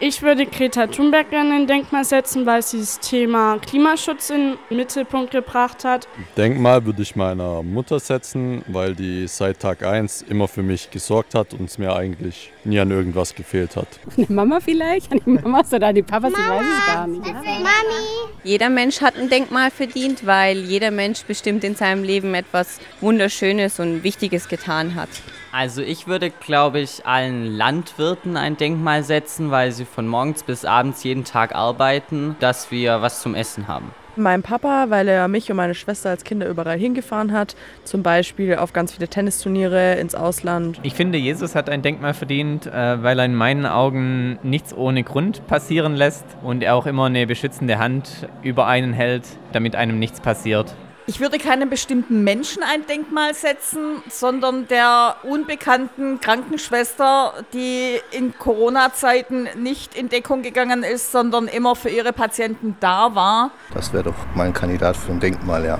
Ich würde Greta Thunberg gerne ein Denkmal setzen, weil sie das Thema Klimaschutz in den Mittelpunkt gebracht hat. Denkmal würde ich meiner Mutter setzen, weil die seit Tag 1 immer für mich gesorgt hat und es mir eigentlich nie an irgendwas gefehlt hat. An die Mama vielleicht? An die Mamas oder an die Papas? Ich weiß es gar nicht. Mami. Jeder Mensch hat ein Denkmal verdient, weil jeder Mensch bestimmt in seinem Leben etwas Wunderschönes und Wichtiges getan hat. Also ich würde, glaube ich, allen Landwirten ein Denkmal setzen, weil sie von morgens bis abends jeden Tag arbeiten, dass wir was zum Essen haben. Mein Papa, weil er mich und meine Schwester als Kinder überall hingefahren hat, zum Beispiel auf ganz viele Tennisturniere ins Ausland. Ich finde, Jesus hat ein Denkmal verdient, äh, weil er in meinen Augen nichts ohne Grund passieren lässt und er auch immer eine beschützende Hand über einen hält, damit einem nichts passiert. Ich würde keinem bestimmten Menschen ein Denkmal setzen, sondern der unbekannten Krankenschwester, die in Corona-Zeiten nicht in Deckung gegangen ist, sondern immer für ihre Patienten da war. Das wäre doch mein Kandidat für ein Denkmal, ja.